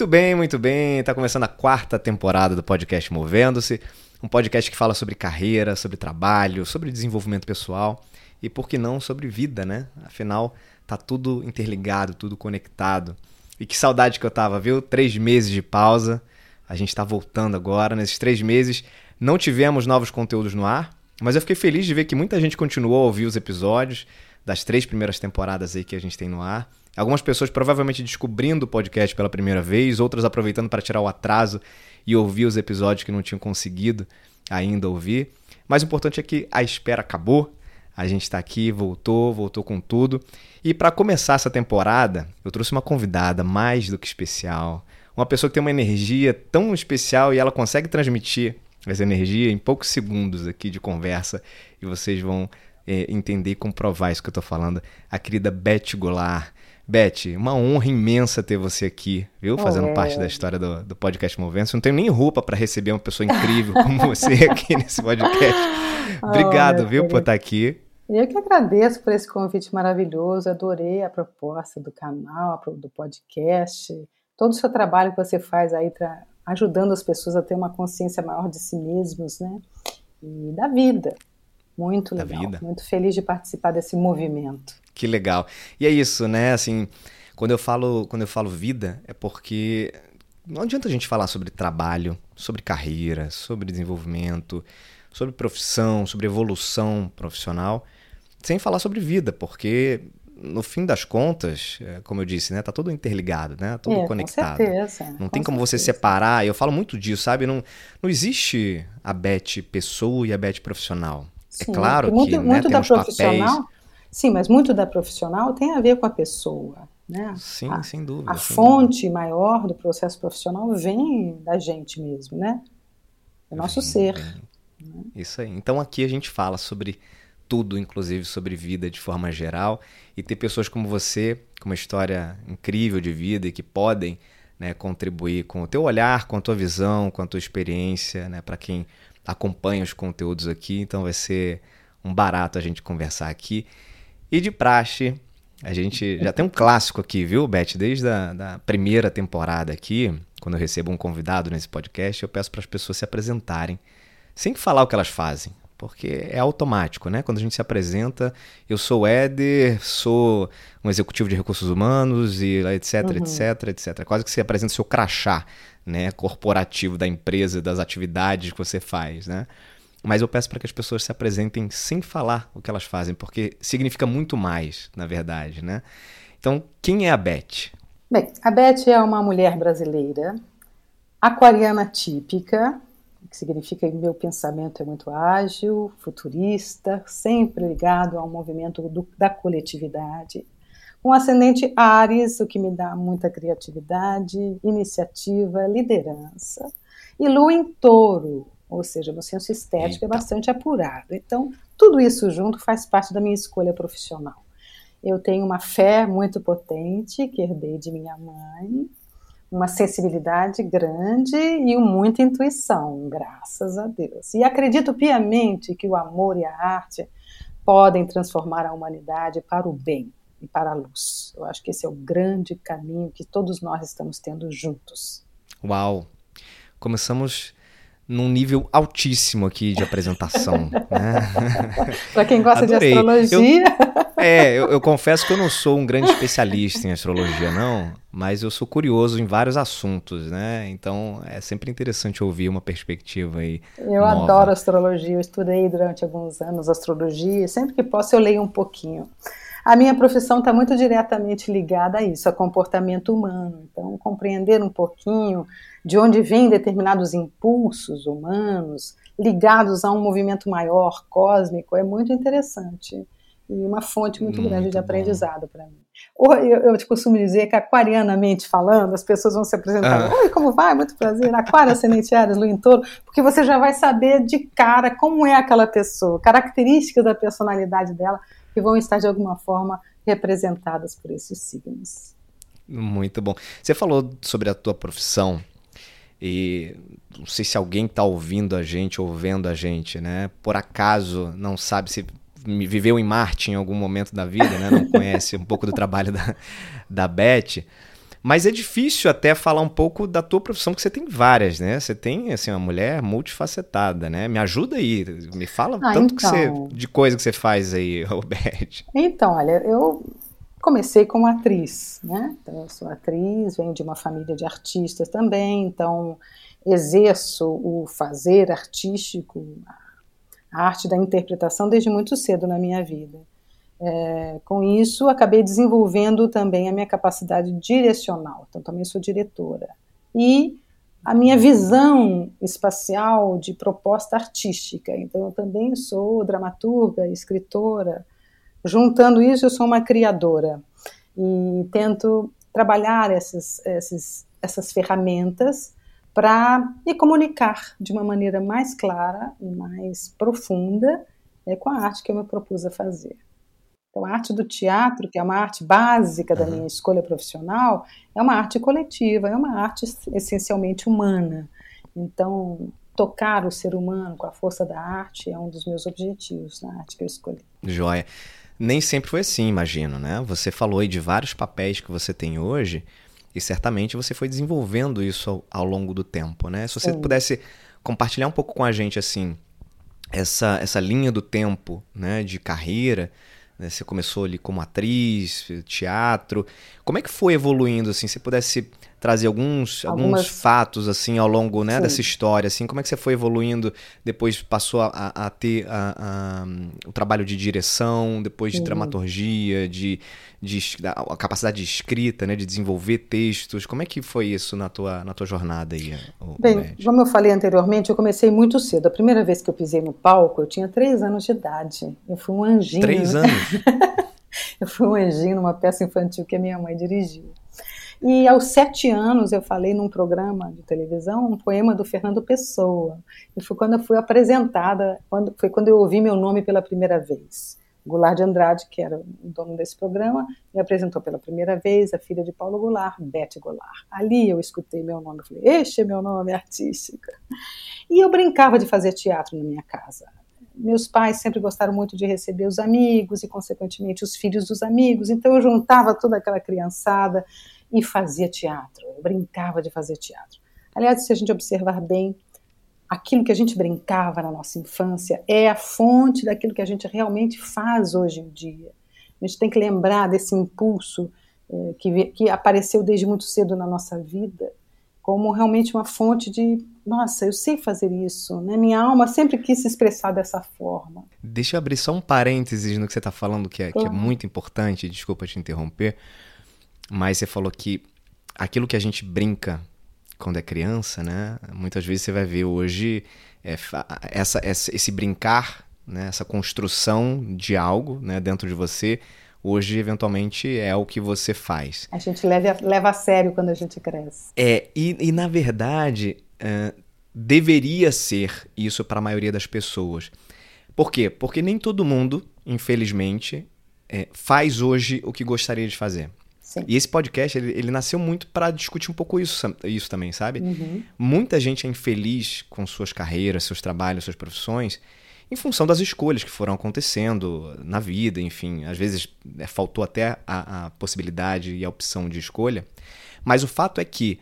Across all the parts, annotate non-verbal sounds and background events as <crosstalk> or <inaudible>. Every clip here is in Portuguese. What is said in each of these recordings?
Muito bem, muito bem. Tá começando a quarta temporada do podcast Movendo-se, um podcast que fala sobre carreira, sobre trabalho, sobre desenvolvimento pessoal e por que não sobre vida, né? Afinal, tá tudo interligado, tudo conectado. E que saudade que eu tava, viu? Três meses de pausa. A gente tá voltando agora. Nesses três meses não tivemos novos conteúdos no ar, mas eu fiquei feliz de ver que muita gente continuou a ouvir os episódios das três primeiras temporadas aí que a gente tem no ar. Algumas pessoas provavelmente descobrindo o podcast pela primeira vez, outras aproveitando para tirar o atraso e ouvir os episódios que não tinham conseguido ainda ouvir. Mas o importante é que a espera acabou. A gente está aqui, voltou, voltou com tudo. E para começar essa temporada, eu trouxe uma convidada mais do que especial. Uma pessoa que tem uma energia tão especial e ela consegue transmitir essa energia em poucos segundos aqui de conversa e vocês vão é, entender e comprovar isso que eu estou falando. A querida Beth Goulart. Beth, uma honra imensa ter você aqui, viu? Fazendo é. parte da história do, do podcast Movendo. Não tenho nem roupa para receber uma pessoa incrível como <laughs> você aqui nesse podcast. Obrigado, oh, viu, por estar aqui. Eu que agradeço por esse convite maravilhoso. Adorei a proposta do canal, do podcast, todo o seu trabalho que você faz aí para ajudando as pessoas a ter uma consciência maior de si mesmos, né? E da vida. Muito legal. Muito feliz de participar desse movimento. Que legal. E é isso, né? Assim, quando eu falo, quando eu falo vida, é porque não adianta a gente falar sobre trabalho, sobre carreira, sobre desenvolvimento, sobre profissão, sobre evolução profissional, sem falar sobre vida, porque no fim das contas, é, como eu disse, né, tá tudo interligado, né? Tudo é, conectado. Com certeza, não com tem como certeza. você separar. Eu falo muito disso, sabe? Não, não existe a Beth pessoa e a Beth profissional. É sim, é claro muito, que né, muito da profissional, papéis... sim, mas muito da profissional tem a ver com a pessoa, né? Sim, a, sem dúvida. A sem fonte dúvida. maior do processo profissional vem da gente mesmo, né? Do nosso vem, ser. Vem. Né? Isso aí. Então aqui a gente fala sobre tudo, inclusive sobre vida de forma geral, e ter pessoas como você, com uma história incrível de vida e que podem né, contribuir com o teu olhar, com a tua visão, com a tua experiência, né, para quem acompanha os conteúdos aqui. Então vai ser um barato a gente conversar aqui. E de praxe, a gente já tem um clássico aqui, viu, Beth? Desde a da primeira temporada aqui, quando eu recebo um convidado nesse podcast, eu peço para as pessoas se apresentarem, sem falar o que elas fazem porque é automático, né? Quando a gente se apresenta, eu sou o Éder, sou um executivo de recursos humanos e etc, uhum. etc, etc. Quase que você apresenta o seu crachá, né, corporativo da empresa, das atividades que você faz, né? Mas eu peço para que as pessoas se apresentem sem falar o que elas fazem, porque significa muito mais, na verdade, né? Então, quem é a Beth? Bem, a Beth é uma mulher brasileira, aquariana típica, que significa que meu pensamento é muito ágil, futurista, sempre ligado ao movimento do, da coletividade. Com ascendente Ares, o que me dá muita criatividade, iniciativa, liderança. E Lua em Touro, ou seja, meu senso estético é Eita. é bastante apurado. Então, tudo isso junto faz parte da minha escolha profissional. Eu tenho uma fé muito potente que herdei de minha mãe, uma sensibilidade grande e muita intuição, graças a Deus. E acredito piamente que o amor e a arte podem transformar a humanidade para o bem e para a luz. Eu acho que esse é o grande caminho que todos nós estamos tendo juntos. Uau! Começamos num nível altíssimo aqui de apresentação. <laughs> né? Para quem gosta Adorei. de astrologia. Eu, é, eu, eu, confesso que eu não sou um grande especialista em astrologia, não, mas eu sou curioso em vários assuntos, né? Então é sempre interessante ouvir uma perspectiva aí. Eu nova. adoro astrologia, eu estudei durante alguns anos astrologia, e sempre que posso eu leio um pouquinho. A minha profissão está muito diretamente ligada a isso, a comportamento humano. Então, compreender um pouquinho de onde vêm determinados impulsos humanos ligados a um movimento maior, cósmico, é muito interessante e uma fonte muito, muito grande de aprendizado para mim. Eu, eu te costumo dizer que aquarianamente falando, as pessoas vão se apresentar, ah. oi, como vai? Muito prazer, aquário, ascendente Ares, lua em touro, porque você já vai saber de cara como é aquela pessoa, características da personalidade dela, que vão estar de alguma forma representadas por esses signos. Muito bom. Você falou sobre a tua profissão e não sei se alguém está ouvindo a gente ou vendo a gente, né? Por acaso não sabe se viveu em Marte em algum momento da vida, né? Não <laughs> conhece um pouco do trabalho da, da Beth. Mas é difícil até falar um pouco da tua profissão, que você tem várias, né? Você tem, assim, uma mulher multifacetada, né? Me ajuda aí, me fala ah, tanto então... que você, de coisa que você faz aí, <laughs> Roberto. Então, olha, eu comecei como atriz, né? Então, eu sou atriz, venho de uma família de artistas também, então exerço o fazer artístico, a arte da interpretação desde muito cedo na minha vida. É, com isso, acabei desenvolvendo também a minha capacidade direcional, então também sou diretora. E a minha visão espacial de proposta artística, então eu também sou dramaturga, escritora. Juntando isso, eu sou uma criadora e tento trabalhar essas, essas, essas ferramentas para me comunicar de uma maneira mais clara e mais profunda é, com a arte que eu me propus a fazer. Então, a arte do teatro, que é uma arte básica da minha escolha profissional, é uma arte coletiva, é uma arte essencialmente humana. Então, tocar o ser humano com a força da arte é um dos meus objetivos na arte que eu escolhi. Joia. Nem sempre foi assim, imagino, né? Você falou aí de vários papéis que você tem hoje e certamente você foi desenvolvendo isso ao, ao longo do tempo, né? Se você Sim. pudesse compartilhar um pouco com a gente, assim, essa, essa linha do tempo, né, de carreira, né? Você começou ali como atriz, teatro. Como é que foi evoluindo, assim? Se pudesse trazer alguns, Algumas... alguns fatos, assim, ao longo né, dessa história, assim, como é que você foi evoluindo, depois passou a, a ter a, a, o trabalho de direção, depois de uhum. dramaturgia, de, de a capacidade de escrita, né, de desenvolver textos, como é que foi isso na tua, na tua jornada aí? Bem, como eu falei anteriormente, eu comecei muito cedo. A primeira vez que eu pisei no palco, eu tinha três anos de idade. Eu fui um anjinho. Três anos? <laughs> eu fui um anjinho numa peça infantil que a minha mãe dirigiu. E aos sete anos eu falei num programa de televisão um poema do Fernando Pessoa. E foi quando eu fui apresentada, quando, foi quando eu ouvi meu nome pela primeira vez. Goulart de Andrade, que era o dono desse programa, me apresentou pela primeira vez a filha de Paulo Goulart, Bete Goulart. Ali eu escutei meu nome, eu falei, este é meu nome artístico. E eu brincava de fazer teatro na minha casa. Meus pais sempre gostaram muito de receber os amigos e, consequentemente, os filhos dos amigos. Então eu juntava toda aquela criançada e fazia teatro, eu brincava de fazer teatro. Aliás, se a gente observar bem, aquilo que a gente brincava na nossa infância é a fonte daquilo que a gente realmente faz hoje em dia. A gente tem que lembrar desse impulso é, que, que apareceu desde muito cedo na nossa vida, como realmente uma fonte de, nossa, eu sei fazer isso, né? Minha alma sempre quis se expressar dessa forma. Deixa eu abrir só um parênteses no que você está falando, que é, que é muito importante, desculpa te interromper, mas você falou que aquilo que a gente brinca quando é criança, né? Muitas vezes você vai ver hoje é, essa, esse brincar, né? essa construção de algo né? dentro de você, hoje eventualmente é o que você faz. A gente leva, leva a sério quando a gente cresce. É, e, e na verdade é, deveria ser isso para a maioria das pessoas. Por quê? Porque nem todo mundo, infelizmente, é, faz hoje o que gostaria de fazer. Sim. E esse podcast, ele, ele nasceu muito para discutir um pouco isso, isso também, sabe? Uhum. Muita gente é infeliz com suas carreiras, seus trabalhos, suas profissões, em função das escolhas que foram acontecendo na vida, enfim. Às vezes é, faltou até a, a possibilidade e a opção de escolha. Mas o fato é que,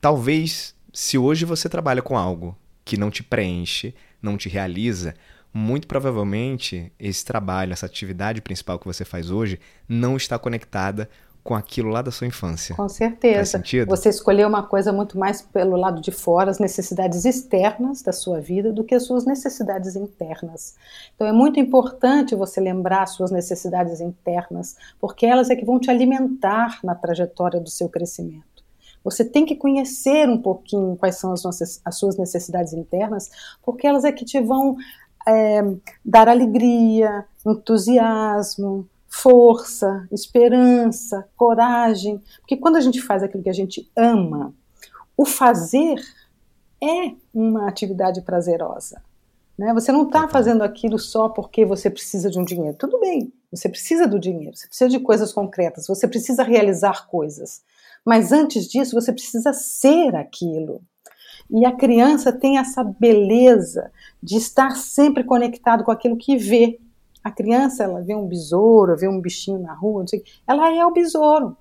talvez, se hoje você trabalha com algo que não te preenche, não te realiza, muito provavelmente esse trabalho, essa atividade principal que você faz hoje, não está conectada com aquilo lá da sua infância. Com certeza. Você escolheu uma coisa muito mais pelo lado de fora, as necessidades externas da sua vida, do que as suas necessidades internas. Então é muito importante você lembrar as suas necessidades internas, porque elas é que vão te alimentar na trajetória do seu crescimento. Você tem que conhecer um pouquinho quais são as, nossas, as suas necessidades internas, porque elas é que te vão é, dar alegria, entusiasmo, força, esperança, coragem. Porque quando a gente faz aquilo que a gente ama, o fazer é uma atividade prazerosa. Né? Você não está fazendo aquilo só porque você precisa de um dinheiro. Tudo bem, você precisa do dinheiro, você precisa de coisas concretas, você precisa realizar coisas. Mas antes disso, você precisa ser aquilo. E a criança tem essa beleza de estar sempre conectado com aquilo que vê. A criança, ela vê um besouro, vê um bichinho na rua, ela é o besouro.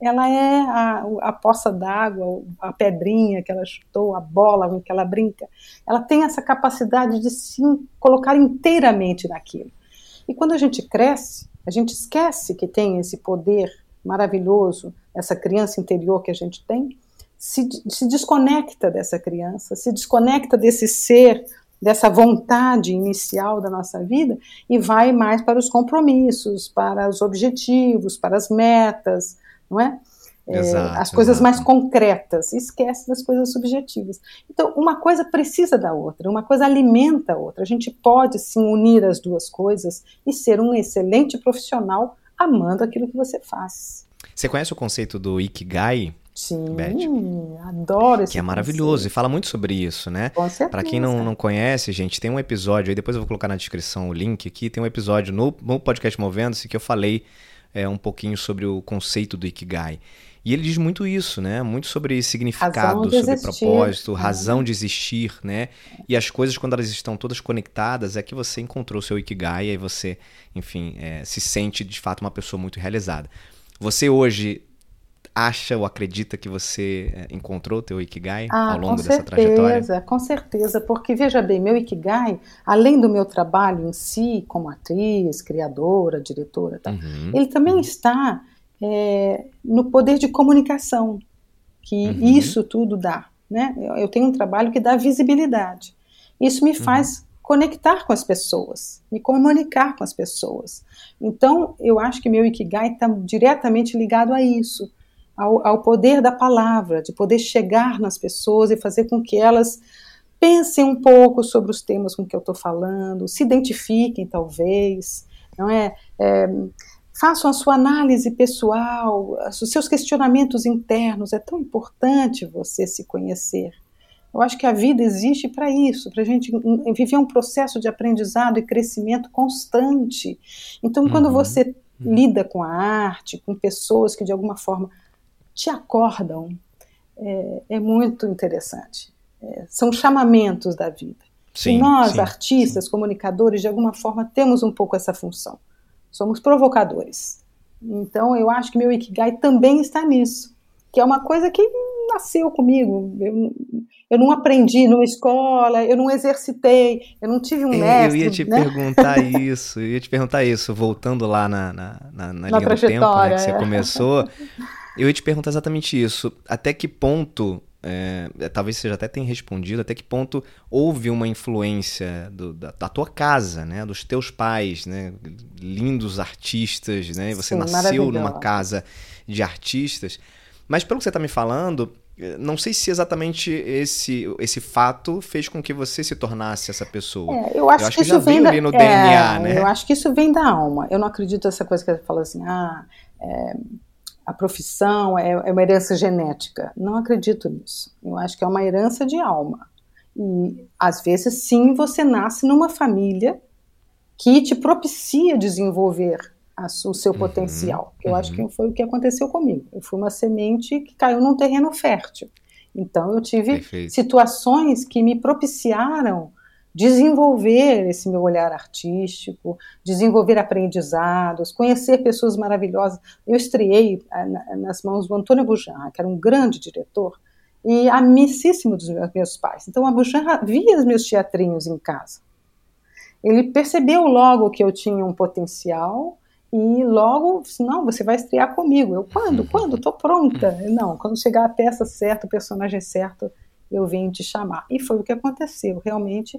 ela é a, a poça d'água, a pedrinha que ela chutou, a bola com que ela brinca. Ela tem essa capacidade de se colocar inteiramente naquilo. E quando a gente cresce, a gente esquece que tem esse poder maravilhoso, essa criança interior que a gente tem, se, se desconecta dessa criança, se desconecta desse ser, dessa vontade inicial da nossa vida e vai mais para os compromissos, para os objetivos, para as metas, não é? Exato, é, as coisas exato. mais concretas, esquece das coisas subjetivas. Então, uma coisa precisa da outra, uma coisa alimenta a outra. A gente pode sim unir as duas coisas e ser um excelente profissional amando aquilo que você faz. Você conhece o conceito do Ikigai? Sim, Beth? adoro esse Que é maravilhoso conceito. e fala muito sobre isso, né? Com certeza. Pra quem não, não conhece, gente, tem um episódio aí, depois eu vou colocar na descrição o link aqui, tem um episódio no, no podcast Movendo-se que eu falei é, um pouquinho sobre o conceito do Ikigai. E ele diz muito isso, né? Muito sobre significado, sobre existir, propósito, né? razão de existir, né? E as coisas, quando elas estão todas conectadas, é que você encontrou o seu Ikigai e aí você, enfim, é, se sente de fato uma pessoa muito realizada. Você hoje acha ou acredita que você é, encontrou o teu Ikigai ah, ao longo dessa certeza, trajetória? Com certeza, porque veja bem, meu Ikigai, além do meu trabalho em si, como atriz, criadora, diretora, tá, uhum, ele também uhum. está é, no poder de comunicação, que uhum. isso tudo dá. Né? Eu tenho um trabalho que dá visibilidade. Isso me faz uhum. conectar com as pessoas, me comunicar com as pessoas. Então, eu acho que meu Ikigai está diretamente ligado a isso ao, ao poder da palavra, de poder chegar nas pessoas e fazer com que elas pensem um pouco sobre os temas com que eu estou falando, se identifiquem talvez, não é? é? Façam a sua análise pessoal, os seus questionamentos internos. É tão importante você se conhecer. Eu acho que a vida existe para isso, para a gente viver um processo de aprendizado e crescimento constante. Então, quando uhum. você uhum. lida com a arte, com pessoas que de alguma forma te acordam é, é muito interessante. É, são chamamentos da vida. Sim, e nós, sim, artistas, sim. comunicadores, de alguma forma temos um pouco essa função. Somos provocadores. Então eu acho que meu Ikigai também está nisso, que é uma coisa que nasceu comigo. Eu, eu não aprendi numa escola, eu não exercitei, eu não tive um mestre. Eu ia te né? perguntar <laughs> isso, eu ia te perguntar isso, voltando lá na, na, na, na linha do tempo né, que você é. começou. Eu ia te perguntar exatamente isso. Até que ponto, é, é, talvez você já até tenha respondido, até que ponto houve uma influência do, da, da, tua casa, né? Dos teus pais, né? Lindos artistas, né? Você Sim, nasceu numa casa de artistas. Mas pelo que você está me falando, é, não sei se exatamente esse, esse fato fez com que você se tornasse essa pessoa. É, eu, acho eu acho, que, que já veio da, ali no é, DNA, né? Eu acho que isso vem da alma. Eu não acredito nessa coisa que você fala assim, ah, é, a profissão é, é uma herança genética. Não acredito nisso. Eu acho que é uma herança de alma. E às vezes, sim, você nasce numa família que te propicia desenvolver a, o seu uhum, potencial. Eu uhum. acho que foi o que aconteceu comigo. Eu fui uma semente que caiu num terreno fértil. Então, eu tive Perfeito. situações que me propiciaram desenvolver esse meu olhar artístico, desenvolver aprendizados, conhecer pessoas maravilhosas. Eu estreiei eh, nas mãos do Antônio Bujan, que era um grande diretor e amicíssimo dos meus pais. Então, a Bujan via os meus teatrinhos em casa. Ele percebeu logo que eu tinha um potencial e logo, não, você vai estrear comigo. Eu, quando? Quando? Estou pronta. Não, quando chegar a peça certa, o personagem certo, eu venho te chamar. E foi o que aconteceu. Realmente,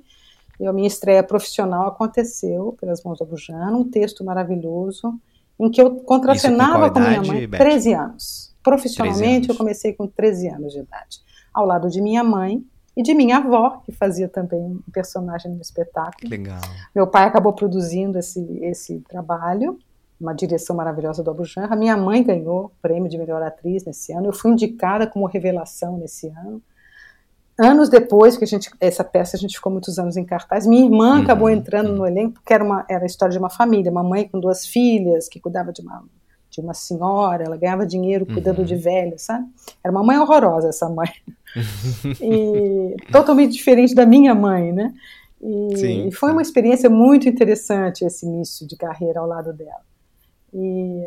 e a minha estreia profissional aconteceu pelas mãos da Bujana, um texto maravilhoso, em que eu contracenava com, com, minha mãe, Beth? 13 anos. Profissionalmente, anos. eu comecei com 13 anos de idade, ao lado de minha mãe e de minha avó, que fazia também um personagem no espetáculo. Legal. Meu pai acabou produzindo esse, esse trabalho, uma direção maravilhosa do Abujanra. Minha mãe ganhou o prêmio de melhor atriz nesse ano. Eu fui indicada como revelação nesse ano anos depois que a gente essa peça a gente ficou muitos anos em cartaz minha irmã uhum. acabou entrando no elenco porque era uma era a história de uma família uma mãe com duas filhas que cuidava de uma de uma senhora ela ganhava dinheiro cuidando uhum. de velhos sabe era uma mãe horrorosa essa mãe <laughs> e totalmente diferente da minha mãe né e, sim, e foi sim. uma experiência muito interessante esse início de carreira ao lado dela e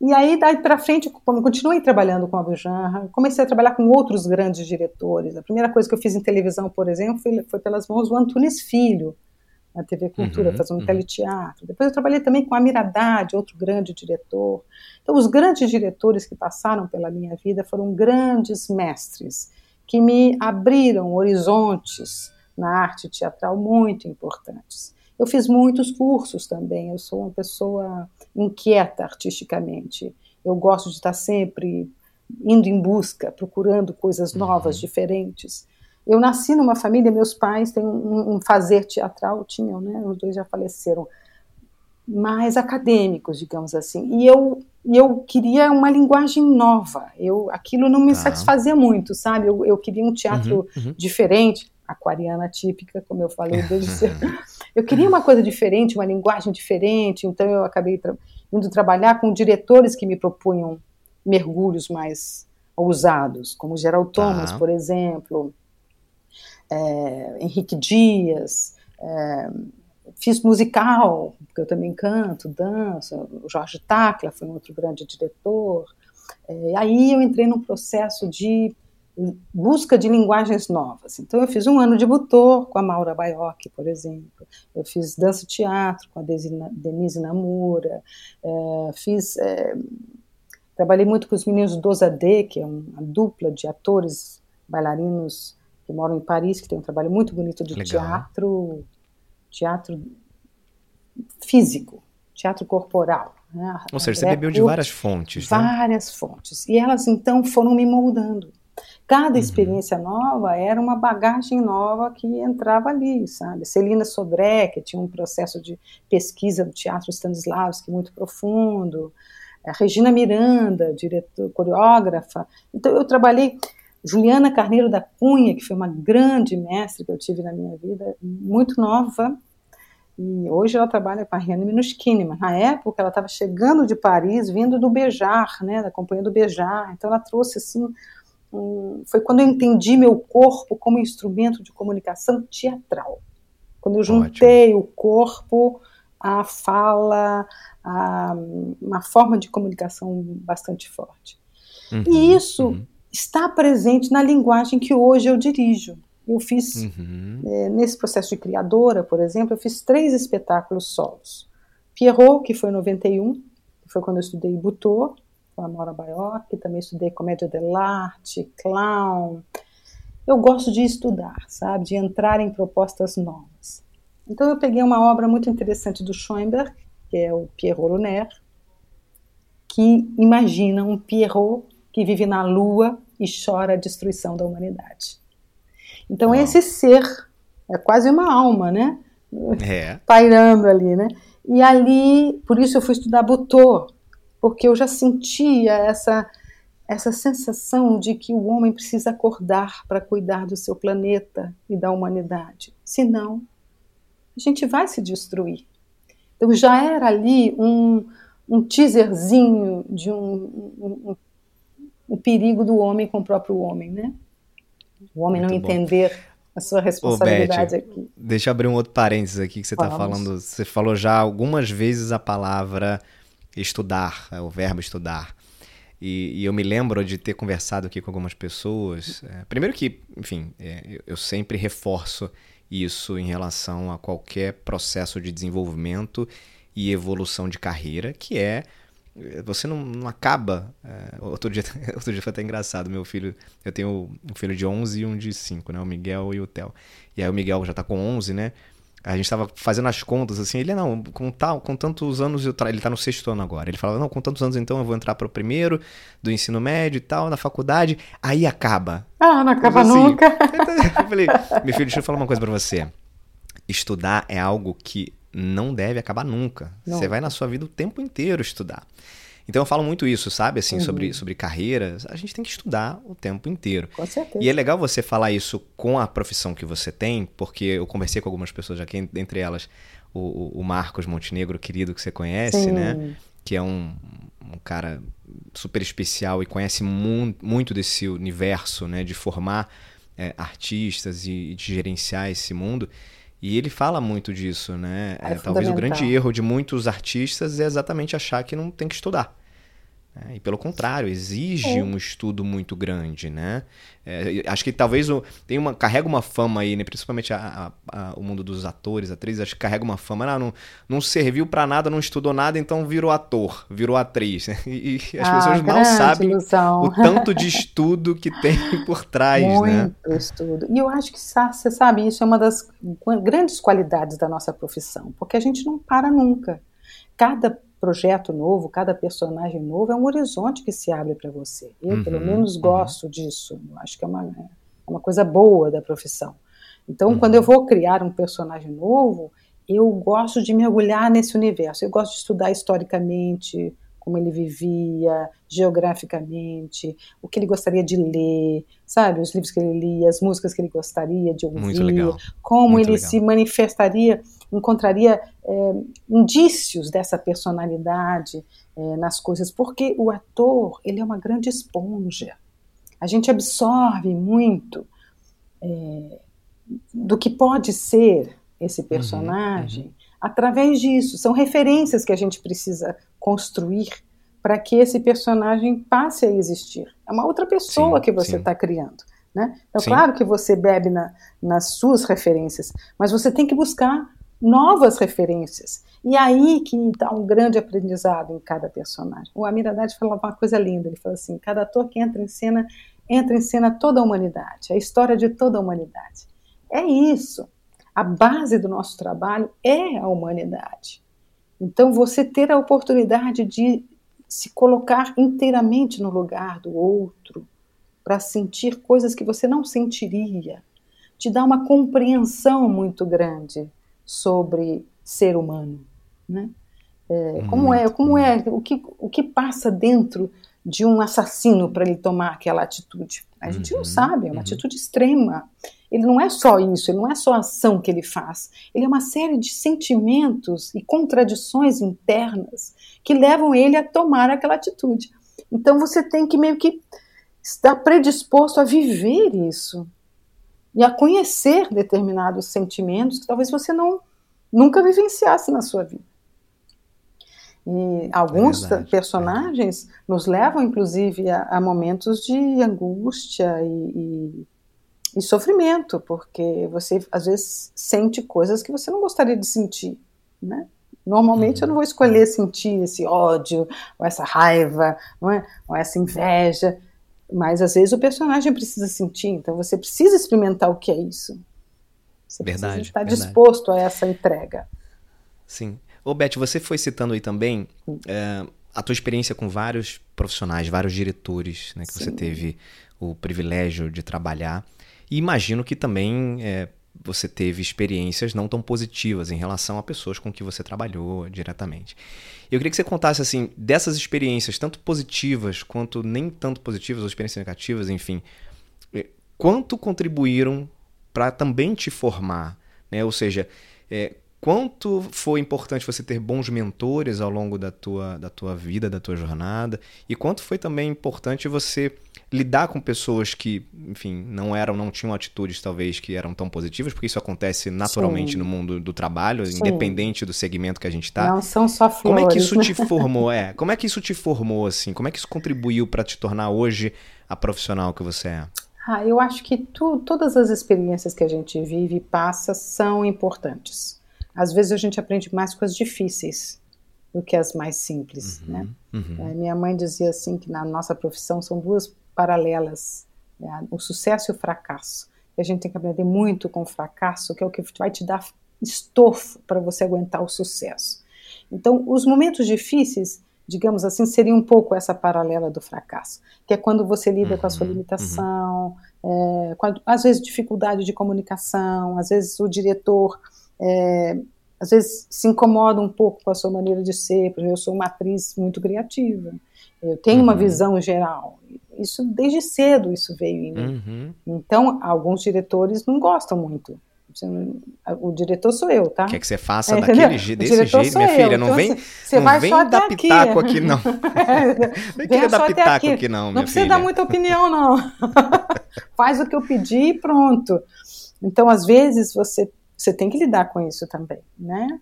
E aí, daí para frente, continuei trabalhando com a Bujanra, comecei a trabalhar com outros grandes diretores. A primeira coisa que eu fiz em televisão, por exemplo, foi, foi pelas mãos do Antunes Filho, na TV Cultura, uhum, fazendo um uhum. teleteatro. Depois eu trabalhei também com a Miradade, outro grande diretor. Então, os grandes diretores que passaram pela minha vida foram grandes mestres, que me abriram horizontes na arte teatral muito importantes. Eu fiz muitos cursos também, eu sou uma pessoa inquieta artisticamente. Eu gosto de estar sempre indo em busca, procurando coisas uhum. novas, uhum. diferentes. Eu nasci numa família, meus pais têm um, um, fazer teatral, tinham, né? Os dois já faleceram, mais acadêmicos, digamos assim. E eu, eu queria uma linguagem nova. Eu, aquilo não me ah. satisfazia muito, sabe? Eu, eu queria um teatro uhum, uhum. diferente, aquariana típica, como eu falei <laughs> desde cedo. Eu queria uma coisa diferente, uma linguagem diferente, então eu acabei tra indo trabalhar com diretores que me propunham mergulhos mais ousados, como Gerald Thomas, por exemplo, é, Henrique Dias, é, fiz musical, porque eu também canto, danço, o Jorge Tacla foi um outro grande diretor, é, aí eu entrei num processo de busca de linguagens novas. Então, eu fiz um ano de butor com a Maura Baiocchi, por exemplo. Eu fiz dança-teatro com a Denise Namura. É, fiz... É, trabalhei muito com os meninos do Dozadê, que é uma dupla de atores, bailarinos que moram em Paris, que tem um trabalho muito bonito de Legal. teatro, teatro físico, teatro corporal. Né? Ou seja, você bebeu de várias fontes. Né? Várias né? fontes. E elas, então, foram me moldando. Cada uhum. experiência nova era uma bagagem nova que entrava ali, sabe? Celina Sodré, que tinha um processo de pesquisa do teatro Stanislavski muito profundo, a Regina Miranda, diretor, coreógrafa. Então eu trabalhei Juliana Carneiro da Cunha, que foi uma grande mestre que eu tive na minha vida, muito nova, e hoje ela trabalha com a Rihanna Minuschini, mas na época ela estava chegando de Paris, vindo do Bejar, né, da companhia do Bejar, então ela trouxe assim foi quando eu entendi meu corpo como instrumento de comunicação teatral. Quando eu juntei Ótimo. o corpo à fala, a uma forma de comunicação bastante forte. Uhum, e isso uhum. está presente na linguagem que hoje eu dirijo. Eu fiz, uhum. é, nesse processo de criadora, por exemplo, eu fiz três espetáculos solos. Pierrot, que foi em 91, que foi quando eu estudei Butor, com a Maura Baiocchi, também estudei comédia dell'arte, clown. Eu gosto de estudar, sabe, de entrar em propostas novas. Então eu peguei uma obra muito interessante do Schoenberg, que é o Pierrot Lunaire, que imagina um Pierrot que vive na Lua e chora a destruição da humanidade. Então Uau. esse ser é quase uma alma, né? É. Pairando ali, né? E ali, por isso eu fui estudar Butor, porque eu já sentia essa essa sensação de que o homem precisa acordar para cuidar do seu planeta e da humanidade. Senão, a gente vai se destruir. Então já era ali um, um teaserzinho de um, um, um, perigo do homem com o próprio homem, né? O homem Muito não bom. entender a sua responsabilidade Ô, Beth, aqui. Deixa eu abrir um outro parênteses aqui que você está falando. Você falou já algumas vezes a palavra estudar, é o verbo estudar. E, e, eu me lembro de ter conversado aqui com algumas pessoas. É, primeiro que, enfim, é, eu sempre reforço isso em relação a qualquer processo de desenvolvimento e evolução de carreira, que é você não, não acaba. É, outro, dia, <laughs> outro dia foi até engraçado. Meu filho, eu tenho um filho de 11 e um de 5, né? O Miguel e o Theo. E aí o Miguel já tá com 11, né? A gente estava fazendo as contas, assim, ele, não, com, tal, com tantos anos, eu tra... ele está no sexto ano agora. Ele falava, não, com tantos anos então eu vou entrar para o primeiro do ensino médio e tal, na faculdade, aí acaba. Ah, não acaba assim, nunca. <laughs> eu falei, meu filho, deixa eu falar uma coisa para você. Estudar é algo que não deve acabar nunca. Não. Você vai na sua vida o tempo inteiro estudar. Então eu falo muito isso, sabe? Assim, uhum. sobre, sobre carreiras. A gente tem que estudar o tempo inteiro. Com certeza. E é legal você falar isso com a profissão que você tem, porque eu conversei com algumas pessoas aqui, entre elas o, o Marcos Montenegro, querido, que você conhece, Sim. né? Que é um, um cara super especial e conhece mu muito desse universo, né? De formar é, artistas e, e de gerenciar esse mundo. E ele fala muito disso, né? É, é talvez o grande erro de muitos artistas é exatamente achar que não tem que estudar. É, e pelo contrário, exige é. um estudo muito grande, né? É, acho que talvez o, tem uma, carrega uma fama aí, né? principalmente a, a, a, o mundo dos atores, atrizes, acho que carrega uma fama. Ah, não, não serviu para nada, não estudou nada, então virou ator, virou atriz. Né? <laughs> E, e as ah, pessoas mal sabem ilusão. o tanto de estudo que tem <laughs> por trás. Muito né? estudo. E eu acho que, você sabe, isso é uma das grandes qualidades da nossa profissão, porque a gente não para nunca. Cada projeto novo, cada personagem novo é um horizonte que se abre para você. Eu, uhum, pelo menos, uhum. gosto disso. Acho que é uma, é uma coisa boa da profissão. Então, uhum. quando eu vou criar um personagem novo, eu gosto de mergulhar nesse universo. Eu gosto de estudar historicamente como ele vivia, geograficamente, o que ele gostaria de ler, sabe, os livros que ele lia, as músicas que ele gostaria de ouvir, como Muito ele legal. se manifestaria encontraria é, indícios dessa personalidade é, nas coisas, porque o ator ele é uma grande esponja. A gente absorve muito é, do que pode ser esse uhum, personagem uhum, uhum. Através disso. São referências que a gente precisa construir para que esse personagem passe a existir. É uma outra pessoa sim, que você está criando. Né? Então, sim. claro que você bebe na, nas suas referências, mas você tem que buscar novas referências. E aí que está um grande aprendizado em cada personagem. O Amir Haddad falava uma coisa linda, ele falou assim, cada ator que entra em cena, entra em cena toda a humanidade, a história de toda a humanidade. É isso. A base do nosso trabalho é a humanidade. Então, você ter a oportunidade de se colocar inteiramente no lugar do outro, para sentir coisas que você não sentiria, te dá uma compreensão muito grande sobre ser humano, né? É, como é, como é, o que, o que passa dentro de um assassino para ele tomar aquela atitude? A gente uhum, não sabe, é uma uhum. atitude extrema. Ele não é só isso, ele não é só a ação que ele faz, ele é uma série de sentimentos e contradições internas que levam ele a tomar aquela atitude. Então você tem que meio que estar predisposto a viver isso, e a conhecer determinados sentimentos que talvez você não nunca vivenciasse na sua vida. E alguns é personagens nos levam, inclusive, a, a momentos de angústia e, e, e, sofrimento, porque você às vezes sente coisas que você não gostaria de sentir, né? Normalmente uhum. eu não vou escolher sentir esse ódio, ou essa raiva, não é? ou essa inveja. Mas às vezes o personagem precisa sentir, então você precisa experimentar o que é isso. Você verdade, precisa estar verdade. disposto a essa entrega. Sim. Ô, Beth, você foi citando aí também é, a tua experiência com vários profissionais, vários diretores, né, que Sim. você teve o privilégio de trabalhar. E imagino que também é, você teve experiências não tão positivas em relação a pessoas com que você trabalhou diretamente. Eu queria que você contasse assim dessas experiências, tanto positivas quanto nem tanto positivas, ou experiências negativas, enfim, eh, quanto contribuíram para também te formar, né? Ou seja, é, quanto foi importante você ter bons mentores ao longo da tua, da tua vida, da tua jornada, e quanto foi também importante você lidar com pessoas que, enfim, não eram, não tinham atitudes talvez que eram tão positivas, porque isso acontece naturalmente Sim. no mundo do trabalho, Sim. independente do segmento que a gente está. Não são só flores. Como é que isso te formou? É, como é que isso te formou assim? Como é que isso contribuiu para te tornar hoje a profissional que você é? Ah, eu acho que tu, todas as experiências que a gente vive e passa são importantes. Às vezes a gente aprende mais coisas difíceis do que as mais simples, uhum, né? Uhum. É, minha mãe dizia assim que na nossa profissão são duas paralelas, né? o sucesso e o fracasso. E a gente tem que aprender muito com o fracasso, que é o que vai te dar estofo para você aguentar o sucesso. Então, os momentos difíceis, digamos assim, seriam um pouco essa paralela do fracasso, que é quando você lida uhum, com a sua uhum, limitação, uhum. é, com a, às vezes dificuldade de comunicação, às vezes o diretor é, às vezes se incomoda um pouco com a sua maneira de ser, porque eu sou uma atriz muito criativa, eu tenho uma uhum. visão geral, isso desde cedo isso veio em mim. Uhum. Então, alguns diretores não gostam muito. O diretor sou eu, tá? Quer que você faça é, daquele, desse jeito, minha filha? Eu. Não então, vem, assim, não vem dar pitaco aqui, não. <laughs> não queria dar pitaco aqui. aqui, não, Não precisa filha. dar muita opinião, não. <laughs> Faz o que eu pedi e pronto. Então, às vezes, você, você tem que lidar com isso também, né?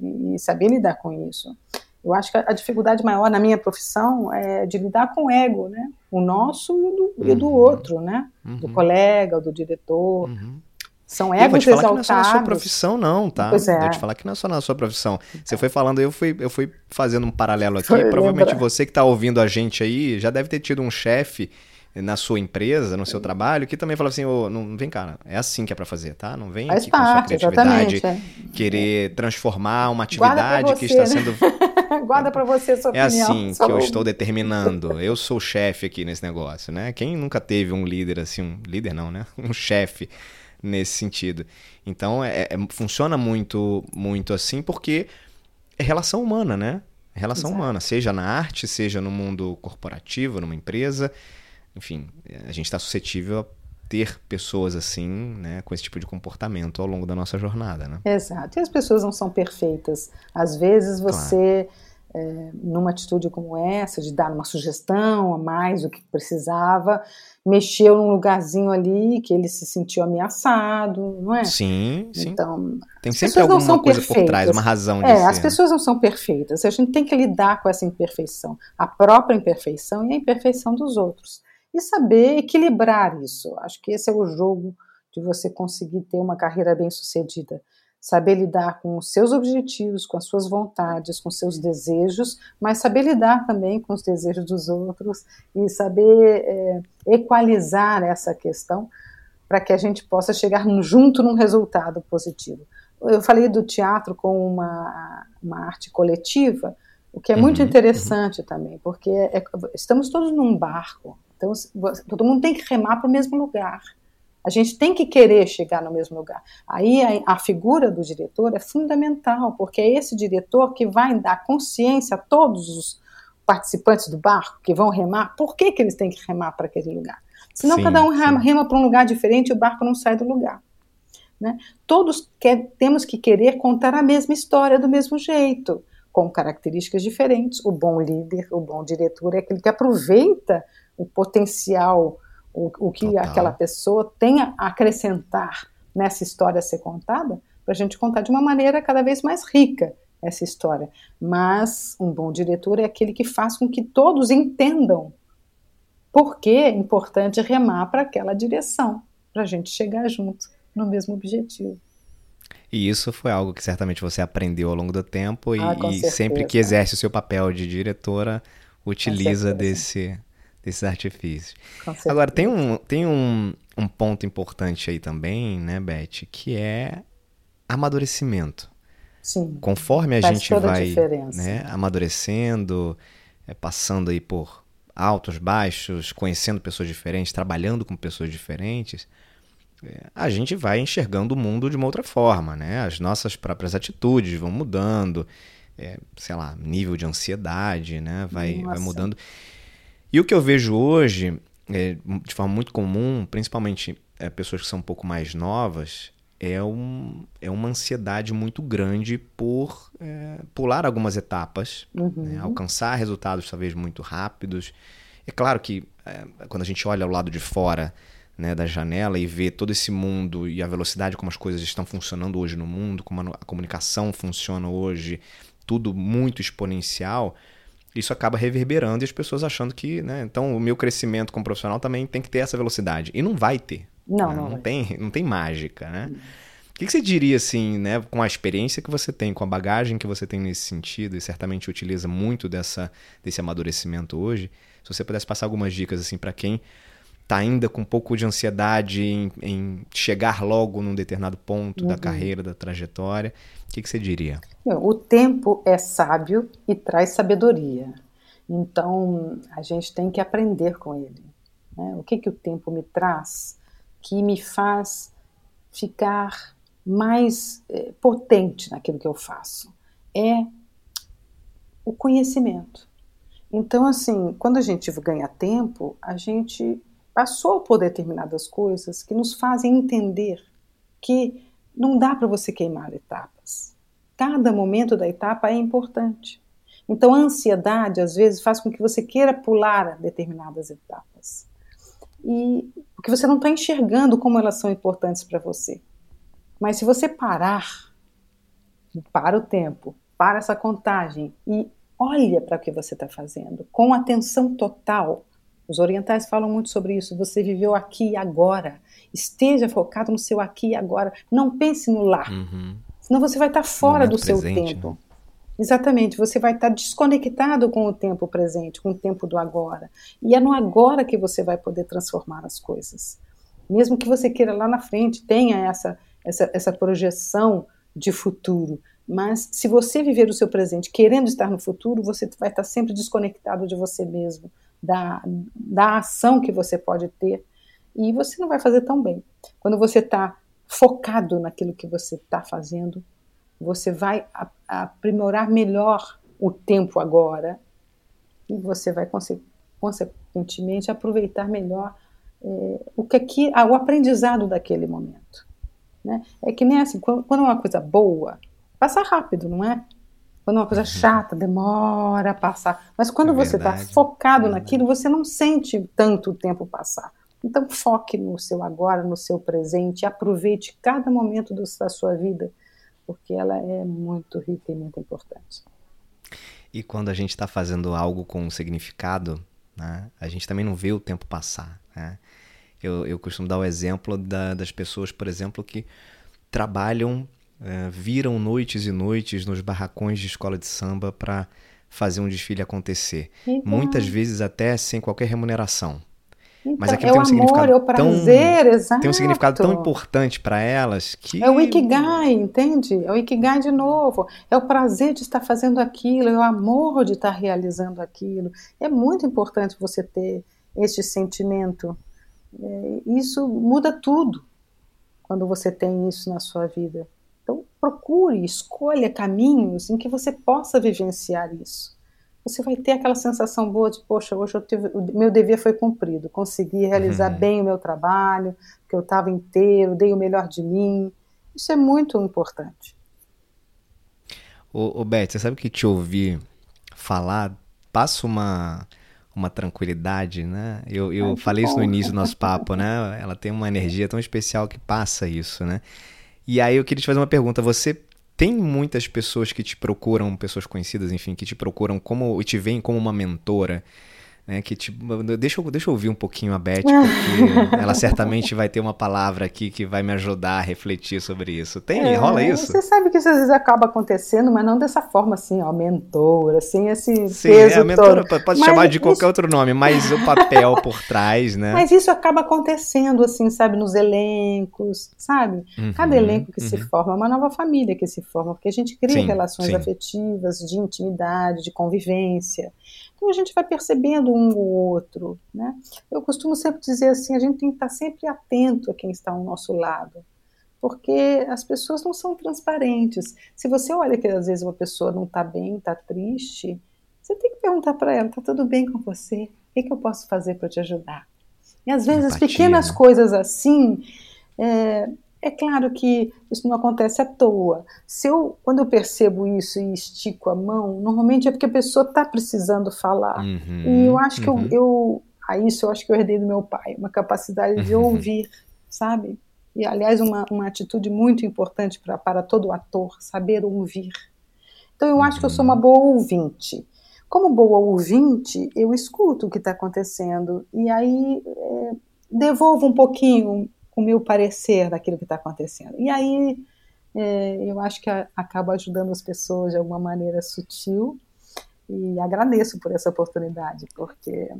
E saber lidar com isso. Eu acho que a, dificuldade maior na minha profissão é de lidar com o ego, né? O nosso e do, uhum. e do outro, né? Uhum. Do colega, do diretor. Uhum. São egos eu vou te falar exaltados. que não é só na sua profissão, não, tá? Pois é. Vou te falar que não é só na sua profissão. Você foi falando, eu fui, eu fui fazendo um paralelo aqui. Provavelmente lembra. você que está ouvindo a gente aí já deve ter tido um chefe na sua empresa, no seu trabalho, que também fala assim, oh, não vem cá, é assim que é para fazer, tá? Não vem Faz aqui parte, com sua criatividade é. querer transformar uma atividade você, que está né? sendo Guarda para você a sua é opinião. É assim que eu estou determinando. Eu sou o chefe aqui nesse negócio, né? Quem nunca teve um líder assim, um líder não, né? <laughs> Um chefe nesse sentido. Então, é, é, funciona muito muito assim porque é relação humana, né? É relação Exato. humana, seja na arte, seja no mundo corporativo, numa empresa enfim, a gente está suscetível a ter pessoas assim, né, com esse tipo de comportamento ao longo da nossa jornada, né? Exato. E as pessoas não são perfeitas. Às vezes você, claro. É, numa atitude como essa, de dar uma sugestão a mais do que precisava, mexeu num lugarzinho ali que ele se sentiu ameaçado, não é? Sim, sim. Então, tem sempre alguma coisa perfeitas. por trás, uma razão de é, ser. as pessoas não são perfeitas. A gente tem que lidar com essa imperfeição, a própria imperfeição e a imperfeição dos outros e saber equilibrar isso. Acho que esse é o jogo de você conseguir ter uma carreira bem sucedida. Saber lidar com os seus objetivos, com as suas vontades, com os seus desejos, mas saber lidar também com os desejos dos outros e saber é, equalizar essa questão para que a gente possa chegar junto num resultado positivo. Eu falei do teatro como uma, uma arte coletiva, o que é muito uhum, interessante uhum. também, porque é, estamos todos num barco, então, todo mundo tem que remar para o mesmo lugar. A gente tem que querer chegar no mesmo lugar. Aí a, a, figura do diretor é fundamental, porque é esse diretor que vai dar consciência a todos os participantes do barco que vão remar, por que, que eles têm que remar para aquele lugar. Senão sim, cada um rema, rema para um lugar diferente e o barco não sai do lugar. Né? Todos quer, temos que querer contar a mesma história do mesmo jeito, com características diferentes. O bom líder, o bom diretor é aquele que aproveita o potencial, o, o que Total. aquela pessoa tem a acrescentar nessa história a ser contada, para a gente contar de uma maneira cada vez mais rica essa história. Mas um bom diretor é aquele que faz com que todos entendam por que é importante remar para aquela direção, para a gente chegar junto no mesmo objetivo. E isso foi algo que certamente você aprendeu ao longo do tempo e, ah, e sempre que exerce o seu papel de diretora, utiliza desse, desses artifícios. Agora, tem, um, tem um, um ponto importante aí também, né, Beth, que é amadurecimento. Sim. Conforme a gente vai a né, amadurecendo, é, passando aí por altos, baixos, conhecendo pessoas diferentes, trabalhando com pessoas diferentes, é, a gente vai enxergando o mundo de uma outra forma, né? As nossas próprias atitudes vão mudando, é, sei lá, nível de ansiedade, né? Vai, vai mudando. E o que eu vejo hoje, é, de forma muito comum, principalmente é, pessoas que são um pouco mais novas, é, um, é uma ansiedade muito grande por é, pular algumas etapas, né, uhum. né, alcançar resultados talvez muito rápidos. É claro que é, quando a gente olha ao lado de fora né, da janela e vê todo esse mundo e a velocidade como as coisas estão funcionando hoje no mundo, como a, a comunicação funciona hoje, tudo muito exponencial, isso acaba reverberando e as pessoas achando que, né, então o meu crescimento como profissional também tem que ter essa velocidade. E não vai ter. Não, né? não, não tem, não tem mágica, né? O que, que você diria, assim, né, com a experiência que você tem, com a bagagem que você tem nesse sentido, e certamente utiliza muito dessa, desse amadurecimento hoje, se você pudesse passar algumas dicas, assim, para quem está ainda com um pouco de ansiedade em, em, chegar logo num determinado ponto uhum. da carreira, da trajetória, o que, que você diria? O tempo é sábio e traz sabedoria. Então, a gente tem que aprender com ele. Né? O que, que o tempo me traz que me faz ficar mais é, potente naquilo que eu faço? É o conhecimento. Então, assim, quando a gente ganha tempo, a gente passou por determinadas coisas que nos fazem entender que não dá para você queimar etapas. Cada momento da etapa é importante. Então, a ansiedade, às vezes, faz com que você queira pular determinadas etapas. E porque você não está enxergando como elas são importantes para você. Mas se você parar, para o tempo, para essa contagem e Olha para o que você está fazendo, com atenção total. Os orientais falam muito sobre isso. Você viveu aqui e agora. Esteja focado no seu aqui e agora. Não pense no lá. Uhum. Senão você vai estar tá fora do seu presente, tempo. Né? Exatamente, você vai estar tá desconectado com o tempo presente, com o tempo do agora. E é no agora que você vai poder transformar as coisas. Mesmo que você queira lá na frente, tenha essa, essa, essa projeção de futuro. Mas se você viver o seu presente querendo estar no futuro, você vai estar sempre desconectado de você mesmo, da, da ação que você pode ter, e você não vai fazer tão bem. Quando você está focado naquilo que você está fazendo, você vai aprimorar melhor o tempo agora e você vai consequentemente aproveitar melhor é, o que aqui, ah, o aprendizado daquele momento. Né? É que nem assim, quando, quando é uma coisa boa, passa rápido, não é? Quando é uma coisa uhum. chata, demora a passar. Mas quando é você está focado é naquilo, você não sente tanto o tempo passar. Então foque no seu agora, no seu presente, aproveite cada momento do, da sua vida, porque ela é muito rica e muito importante. E quando a gente está fazendo algo com um significado, né, a gente também não vê o tempo passar. Né? Eu, eu costumo dar o exemplo da, das pessoas, por exemplo, que trabalham, é, viram noites e noites nos barracões de escola de samba para fazer um desfile acontecer. Então... Muitas vezes até sem qualquer remuneração. Então, Mas aquilo é tem um amor, significado é o prazer, tão, exato. Tem um significado tão importante para elas que. É o Ikigai, entende? É o Ikigai de novo. É o prazer de estar fazendo aquilo, é o amor de estar realizando aquilo. É muito importante você ter este sentimento. É, isso muda tudo quando você tem isso na sua vida. Procure, escolha caminhos em que você possa vivenciar isso você vai ter aquela sensação boa de, poxa, hoje eu tive, o meu dever foi cumprido, consegui realizar uhum. bem o meu trabalho, que eu estava inteiro, dei o melhor de mim. Isso é muito importante. Ô, ô Beth, você sabe que te ouvir falar passa uma, uma tranquilidade, né? Eu, eu Ai, falei bom. isso no início do nosso papo, né? <laughs> Ela tem uma energia tão especial que passa isso, né? E aí eu queria te fazer uma pergunta. Você tem muitas pessoas que te procuram, pessoas conhecidas, enfim, que te procuram como e te veem como uma mentora. Né, que tipo, deixa, eu, deixa eu ouvir um pouquinho a Beth, <laughs> porque ela certamente vai ter uma palavra aqui que vai me ajudar a refletir sobre isso. Tem? É, rola isso? Você sabe que isso às vezes acaba acontecendo, mas não dessa forma assim, ó, mentora, assim, esse Sim, peso é, a mentora todo. pode mas chamar de qualquer isso... outro nome, mas o papel por trás, né? Mas isso acaba acontecendo, assim, sabe, nos elencos, sabe? Uhum, Cada elenco que uhum. se forma é uma nova família que se forma, porque a gente cria sim, relações sim. afetivas, de intimidade, de convivência. Então a gente vai percebendo um ou outro. Né? Eu costumo sempre dizer assim: a gente tem que estar sempre atento a quem está ao nosso lado, porque as pessoas não são transparentes. Se você olha que às vezes uma pessoa não está bem, está triste, você tem que perguntar para ela: está tudo bem com você? O que, que eu posso fazer para te ajudar? E às vezes Empatia, pequenas né? coisas assim. É, é claro que isso não acontece à toa. Se eu, quando eu percebo isso e estico a mão, normalmente é porque a pessoa está precisando falar. Uhum, e eu acho uhum. que eu, eu, a isso eu acho que eu herdei do meu pai, uma capacidade de uhum. ouvir, sabe? E aliás, uma, uma atitude muito importante pra, para todo ator, saber ouvir. Então eu acho que eu sou uma uhum. boa ouvinte. Como boa ouvinte, eu escuto o que está acontecendo e aí é, devolvo um pouquinho o meu parecer daquilo que está acontecendo. E aí é, eu acho que a, acaba ajudando as pessoas de alguma maneira sutil e agradeço por essa oportunidade, porque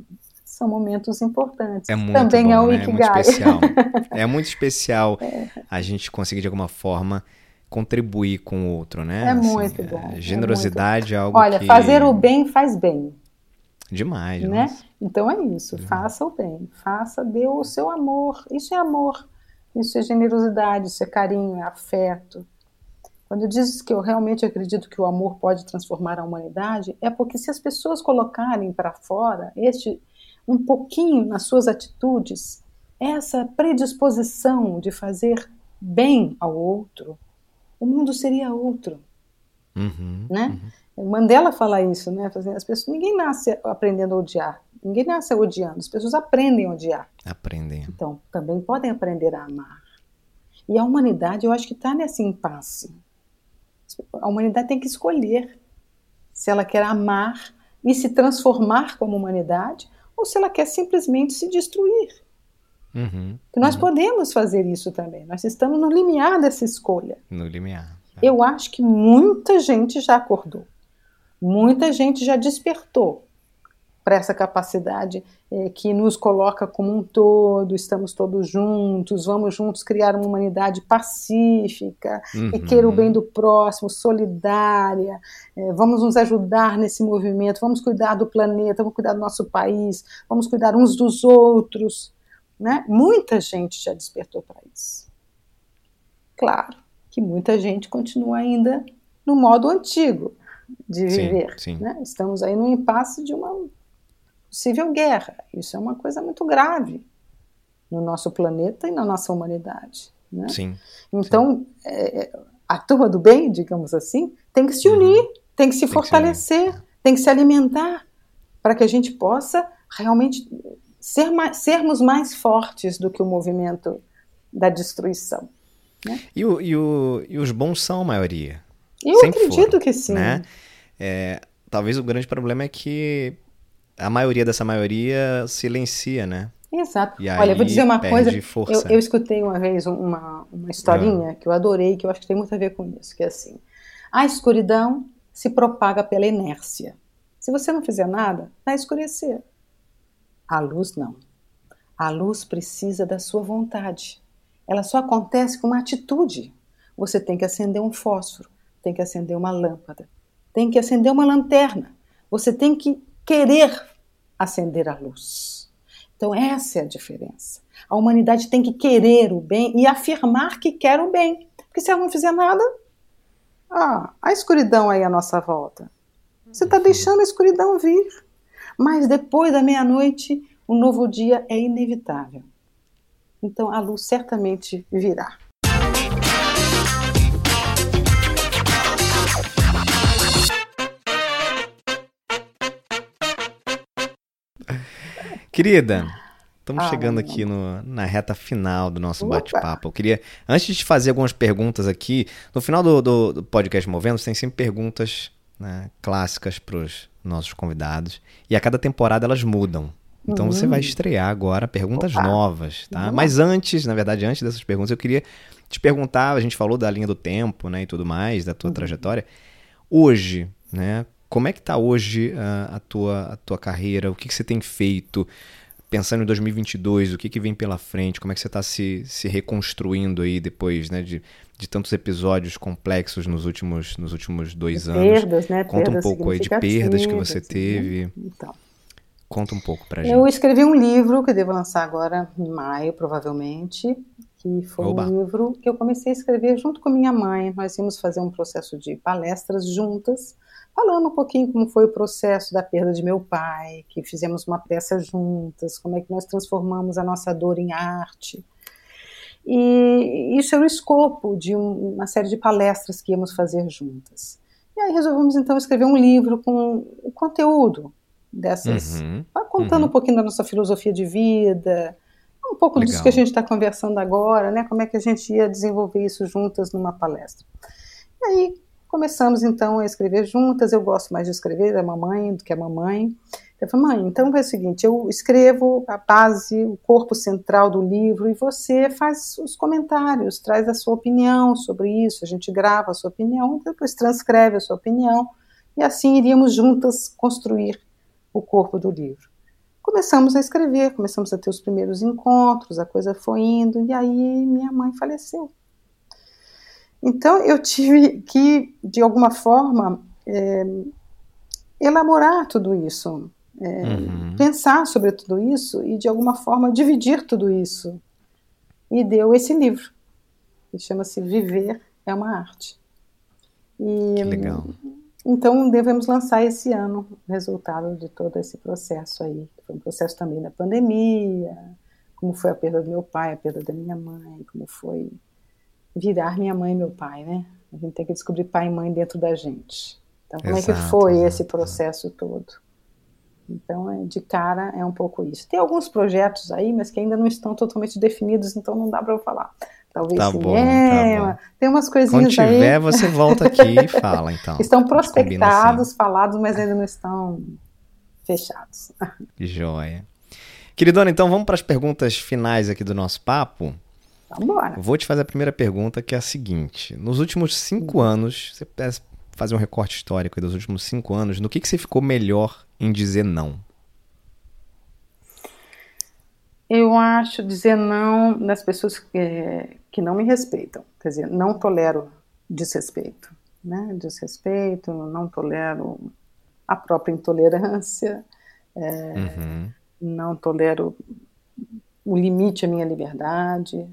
são momentos importantes. É muito Também bom, é o né? É muito especial. <laughs> é muito especial é. a gente conseguir de alguma forma contribuir com o outro, né? É assim, muito bom. É, generosidade é, muito... é algo Olha, que... fazer o bem faz bem. Demais, né? Nossa. Então é isso, uhum. faça o bem, faça, dê o seu amor. Isso é amor, isso é generosidade, isso é carinho, é afeto. Quando eu disse que eu realmente acredito que o amor pode transformar a humanidade, é porque se as pessoas colocarem para fora este um pouquinho nas suas atitudes, essa predisposição de fazer bem ao outro, o mundo seria outro, uhum, né? Uhum. Mandela fala isso, né? As pessoas, ninguém nasce aprendendo a odiar, ninguém nasce odiando, as pessoas aprendem a odiar. Aprendem. Então, também podem aprender a amar. E a humanidade, eu acho que está nesse impasse. A humanidade tem que escolher se ela quer amar e se transformar como humanidade, ou se ela quer simplesmente se destruir. Uhum, que nós uhum. podemos fazer isso também. Nós estamos no limiar dessa escolha. No limiar. É. Eu acho que muita gente já acordou. Muita gente já despertou para essa capacidade é, que nos coloca como um todo, estamos todos juntos, vamos juntos criar uma humanidade pacífica, uhum. que queira o bem do próximo, solidária, é, vamos nos ajudar nesse movimento, vamos cuidar do planeta, vamos cuidar do nosso país, vamos cuidar uns dos outros. Né? Muita gente já despertou para isso. Claro que muita gente continua ainda no modo antigo de viver. Sim, sim. Né? Estamos aí no impasse de uma possível guerra. Isso é uma coisa muito grave no nosso planeta e na nossa humanidade. Né? Sim. Então, sim. É, a turma do bem, digamos assim, tem que se unir, uhum. tem que se tem fortalecer, que se tem que se alimentar para que a gente possa realmente ser mais, sermos mais fortes do que o movimento da destruição. Né? E, o, e, o, e os bons são a maioria. Eu Sempre acredito foram, que sim. Né? É, talvez o grande problema é que a maioria dessa maioria silencia, né? Exato. Olha, eu vou dizer uma coisa. Eu, eu, escutei uma vez uma, uma historinha ah. que eu adorei, que eu acho que tem muito a ver com isso, que é assim: a escuridão se propaga pela inércia. Se você não fizer nada, vai escurecer. A luz não. A luz precisa da sua vontade. Ela só acontece com uma atitude. Você tem que acender um fósforo, tem que acender uma lâmpada, tem que acender uma lanterna. Você tem que querer acender a luz. Então, essa é a diferença. A humanidade tem que querer o bem e afirmar que quer o bem. Porque se ela não fizer nada, ah, a escuridão aí à nossa volta. Você está deixando a escuridão vir. Mas depois da meia-noite, o um novo dia é inevitável. Então a luz certamente virá. Querida, estamos ah, chegando aqui no, na reta final do nosso bate-papo. Eu queria, antes de fazer algumas perguntas aqui, no final do, do, do podcast Movendo, tem sempre perguntas né, clássicas para os nossos convidados. E a cada temporada elas mudam. Então uhum. você vai estrear agora perguntas Opa. novas, tá? Uhum. Mas antes, na verdade, antes dessas perguntas, eu queria te perguntar, a gente falou da linha do tempo, né, e tudo mais, da tua uhum. trajetória. Hoje, né, como é que está hoje a, a, tua, a tua carreira? O que, que você tem feito? Pensando em 2022, o que, que vem pela frente? Como é que você está se, se reconstruindo aí depois né, de, de tantos episódios complexos nos últimos, nos últimos dois anos? Perdas, né? Conta perdas um pouco aí de perdas que você assim, teve. Né? Então. Conta um pouco pra gente. Eu escrevi um livro que devo lançar agora em maio, provavelmente, que foi Oba. um livro que eu comecei a escrever junto com minha mãe. Nós íamos fazer um processo de palestras juntas falando um pouquinho como foi o processo da perda de meu pai, que fizemos uma peça juntas, como é que nós transformamos a nossa dor em arte. E isso era o escopo de uma série de palestras que íamos fazer juntas. E aí resolvemos então escrever um livro com o conteúdo dessas, uhum, contando uhum. um pouquinho da nossa filosofia de vida, um pouco Legal. disso que a gente está conversando agora, né? Como é que a gente ia desenvolver isso juntas numa palestra. E aí Começamos então a escrever juntas. Eu gosto mais de escrever da mamãe do que a mamãe. Eu falei, mãe, então é o seguinte: eu escrevo a base, o corpo central do livro, e você faz os comentários, traz a sua opinião sobre isso. A gente grava a sua opinião, depois transcreve a sua opinião, e assim iríamos juntas construir o corpo do livro. Começamos a escrever, começamos a ter os primeiros encontros, a coisa foi indo, e aí minha mãe faleceu. Então eu tive que, de alguma forma, é, elaborar tudo isso, é, uhum. pensar sobre tudo isso e, de alguma forma, dividir tudo isso. E deu esse livro, que chama-se Viver é uma Arte. E, que legal. Então, devemos lançar esse ano o resultado de todo esse processo aí. Foi um processo também da pandemia, como foi a perda do meu pai, a perda da minha mãe, como foi virar minha mãe e meu pai, né? A gente tem que descobrir pai e mãe dentro da gente. Então, como exato, é que foi exato. esse processo todo? Então, é, de cara, é um pouco isso. Tem alguns projetos aí, mas que ainda não estão totalmente definidos, então não dá para eu falar. talvez tá cinema. Bom, tá tem umas coisinhas Quando tiver, aí. você volta aqui e fala, então. <laughs> Estão prospectados, assim. falados, mas ainda não estão fechados. <laughs> Joia. Queridona, então vamos para as perguntas finais aqui do nosso papo. Vambora. Vou te fazer a primeira pergunta, que é a seguinte. Nos últimos cinco hum. anos, você pudesse fazer um recorte histórico dos últimos cinco anos, no que, que você ficou melhor em dizer não? Eu acho dizer não nas pessoas que, que não me respeitam. Quer dizer, não tolero desrespeito. Né? Desrespeito, não tolero a própria intolerância, é, uhum. não tolero o limite à minha liberdade.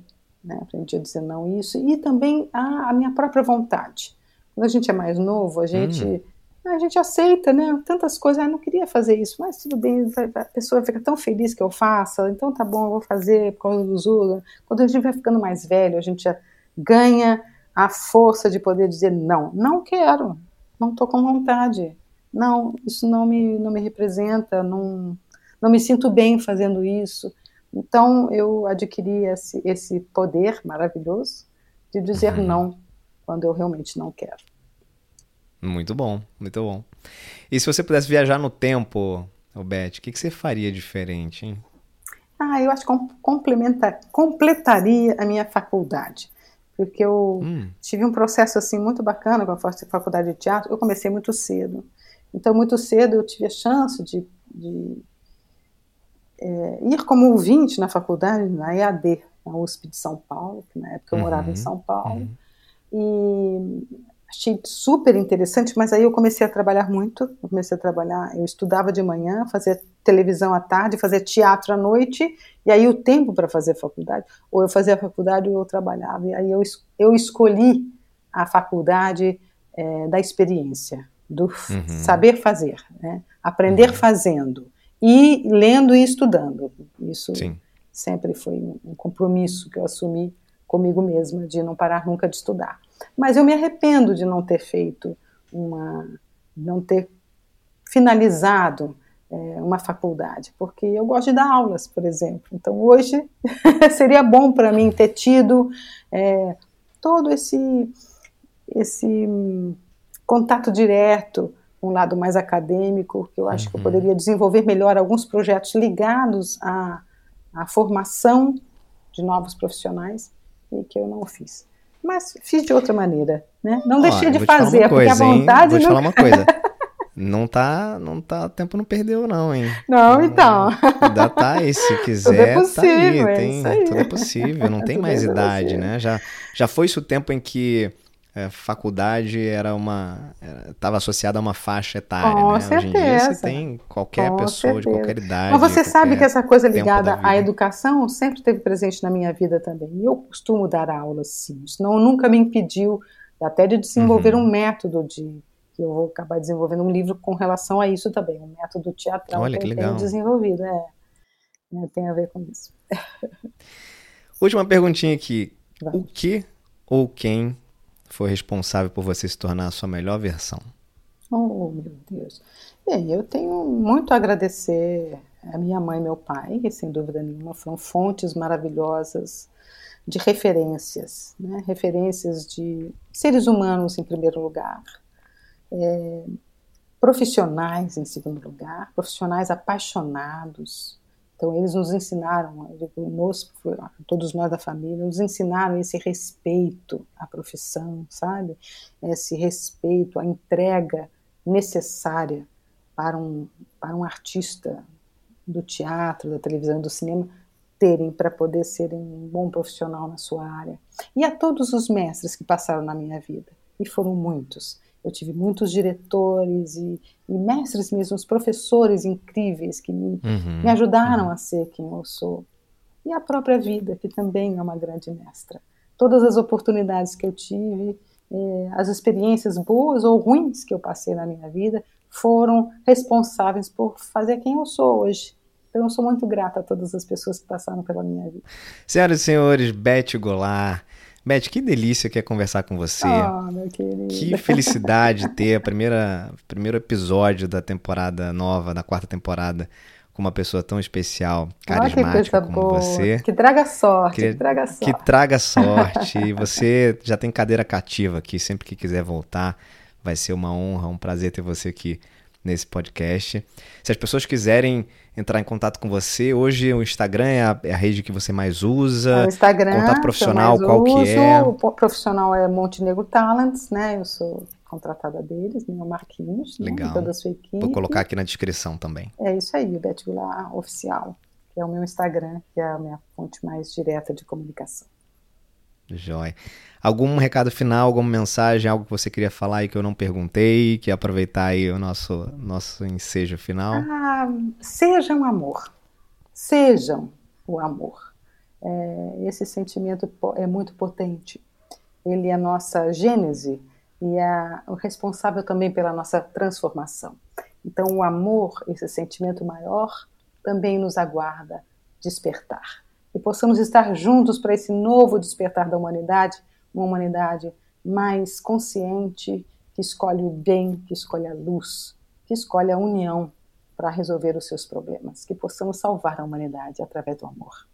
Né? Aprendi a dizer não isso. E também a, a minha própria vontade. Quando a gente é mais novo, a gente. Uhum a gente aceita, né? Tantas coisas, ah, não queria fazer isso, mas tudo bem, a pessoa fica tão feliz que eu faça, então tá bom, eu vou fazer por causa do Zula. Quando a gente vai ficando mais velho, a gente já ganha a força de poder dizer não, não quero, não estou com vontade, não, isso não me, não me representa, não, não me sinto bem fazendo isso. Então eu adquiri esse, esse poder maravilhoso de dizer uhum. não quando eu realmente não quero. Muito bom, muito bom. E se você pudesse viajar no tempo, Beth, o que, que você faria diferente, hein? Ah, eu acho que complementa, completaria a minha faculdade. Porque eu hum. tive um processo assim muito bacana com a faculdade de teatro. Eu comecei muito cedo. Então, muito cedo eu tive a chance de, de é, ir como ouvinte na faculdade, na EAD, na USP de São Paulo, que na época eu uhum, morava em São Paulo. Uhum. E achei super interessante, mas aí eu comecei a trabalhar muito. Eu comecei a trabalhar, eu estudava de manhã, fazia televisão à tarde, fazia teatro à noite, e aí o tempo para fazer faculdade, ou eu fazia a faculdade ou eu trabalhava. E aí eu, eu escolhi a faculdade é, da experiência, do uhum. saber fazer, né? aprender uhum. fazendo, e lendo e estudando. Isso Sim. sempre foi um compromisso que eu assumi comigo mesma, de não parar nunca de estudar. Mas eu me arrependo de não ter feito uma, não ter finalizado é, uma faculdade, porque eu gosto de dar aulas, por exemplo. Então hoje <laughs> seria bom para mim ter tido é, todo esse esse hum, contato direto um lado mais acadêmico, que eu acho uhum. que eu uhum. poderia desenvolver melhor alguns projetos ligados à, à formação de novos profissionais e que eu não fiz mas fiz de outra maneira, né? Não Ó, deixei de fazer, porque a vontade... Vou te falar uma coisa, <laughs> não tá, não tá, tempo não perdeu não, hein? Não, então. Ainda tá aí, se quiser, <laughs> tudo é possível, tá aí, tem, é tudo é possível, não <laughs> tem mais é idade, né? Já, já foi isso o tempo em que é, faculdade era uma estava associada a uma faixa etária, Com né? Certeza. Hoje em dia você tem qualquer Com pessoa certeza. de qualquer idade. Mas você sabe que essa coisa ligada à educação sempre esteve presente na minha vida também. E eu costumo dar aulas, sim. Isso não nunca me impediu até de desenvolver uhum. um método de que eu vou acabar desenvolvendo um livro com relação a isso também, um método teatral Olha, que, que eu legal. tenho desenvolvido, é, é, tem a ver com isso. Última perguntinha aqui. Vai. O que ou quem foi responsável por você se tornar a sua melhor versão? Oh, meu Deus. Bem, eu tenho muito a agradecer a minha mãe e meu pai, que sem dúvida nenhuma foram fontes maravilhosas de referências, né? referências de seres humanos em primeiro lugar, é, profissionais em segundo lugar, profissionais apaixonados, então, eles nos ensinaram, nos, todos nós da família, nos ensinaram esse respeito à profissão, sabe? Esse respeito, a entrega necessária para um, para um artista do teatro, da televisão, do cinema terem para poder serem um bom profissional na sua área. E a todos os mestres que passaram na minha vida, e foram muitos. Eu tive muitos diretores e, e mestres mesmo, professores incríveis que me, uhum, me ajudaram uhum. a ser quem eu sou. E a própria vida, que também é uma grande mestra. Todas as oportunidades que eu tive, eh, as experiências boas ou ruins que eu passei na minha vida, foram responsáveis por fazer quem eu sou hoje. Então eu sou muito grata a todas as pessoas que passaram pela minha vida. Senhoras e senhores, Beth Goulart, Beth, que delícia que é conversar com você. Oh, meu querido. Que felicidade ter a primeira primeiro episódio da temporada nova, da quarta temporada com uma pessoa tão especial, carismática como boa. você. Que traga sorte, que, que traga sorte. Que traga sorte. e você já tem cadeira cativa aqui, sempre que quiser voltar, vai ser uma honra, um prazer ter você aqui nesse podcast. Se as pessoas quiserem entrar em contato com você, hoje o Instagram é a, é a rede que você mais usa. É o Instagram. Contato profissional, qual uso. que é? O profissional é Montenegro Talents, né? Eu sou contratada deles, meu Marquinhos, né, Legal. Né, toda a sua equipe. Vou colocar aqui na descrição também. É isso aí, Beth Goulart Oficial, que é o meu Instagram, que é a minha fonte mais direta de comunicação. Joia. Algum recado final, alguma mensagem, algo que você queria falar e que eu não perguntei, que aproveitar aí o nosso, nosso ensejo final? Ah, sejam amor. Sejam o amor. É, esse sentimento é muito potente. Ele é a nossa gênese e é o responsável também pela nossa transformação. Então, o amor, esse sentimento maior, também nos aguarda despertar. E possamos estar juntos para esse novo despertar da humanidade, uma humanidade mais consciente, que escolhe o bem, que escolhe a luz, que escolhe a união para resolver os seus problemas, que possamos salvar a humanidade através do amor.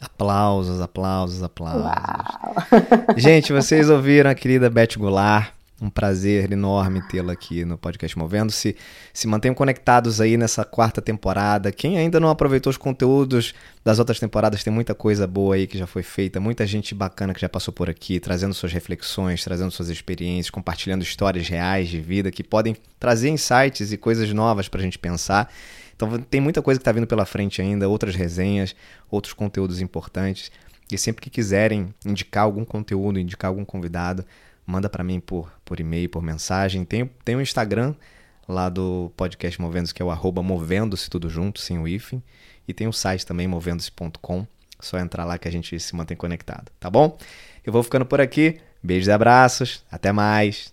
Aplausos, aplausos, aplausos. Uau. Gente, vocês ouviram a querida Beth Goulart. Um prazer enorme tê-la aqui no podcast Movendo-se. Se mantenham conectados aí nessa quarta temporada. Quem ainda não aproveitou os conteúdos das outras temporadas, tem muita coisa boa aí que já foi feita, muita gente bacana que já passou por aqui, trazendo suas reflexões, trazendo suas experiências, compartilhando histórias reais de vida que podem trazer insights e coisas novas para a gente pensar. Então tem muita coisa que está vindo pela frente ainda, outras resenhas, outros conteúdos importantes. E sempre que quiserem indicar algum conteúdo, indicar algum convidado, manda para mim por, por e-mail, por mensagem. Tem, tem o um Instagram lá do podcast Movendo-se, que é o arroba movendo-se tudo junto, sem o hífen. E tem o site também, movendo-se.com. Só entrar lá que a gente se mantém conectado, tá bom? Eu vou ficando por aqui. Beijos e abraços. Até mais.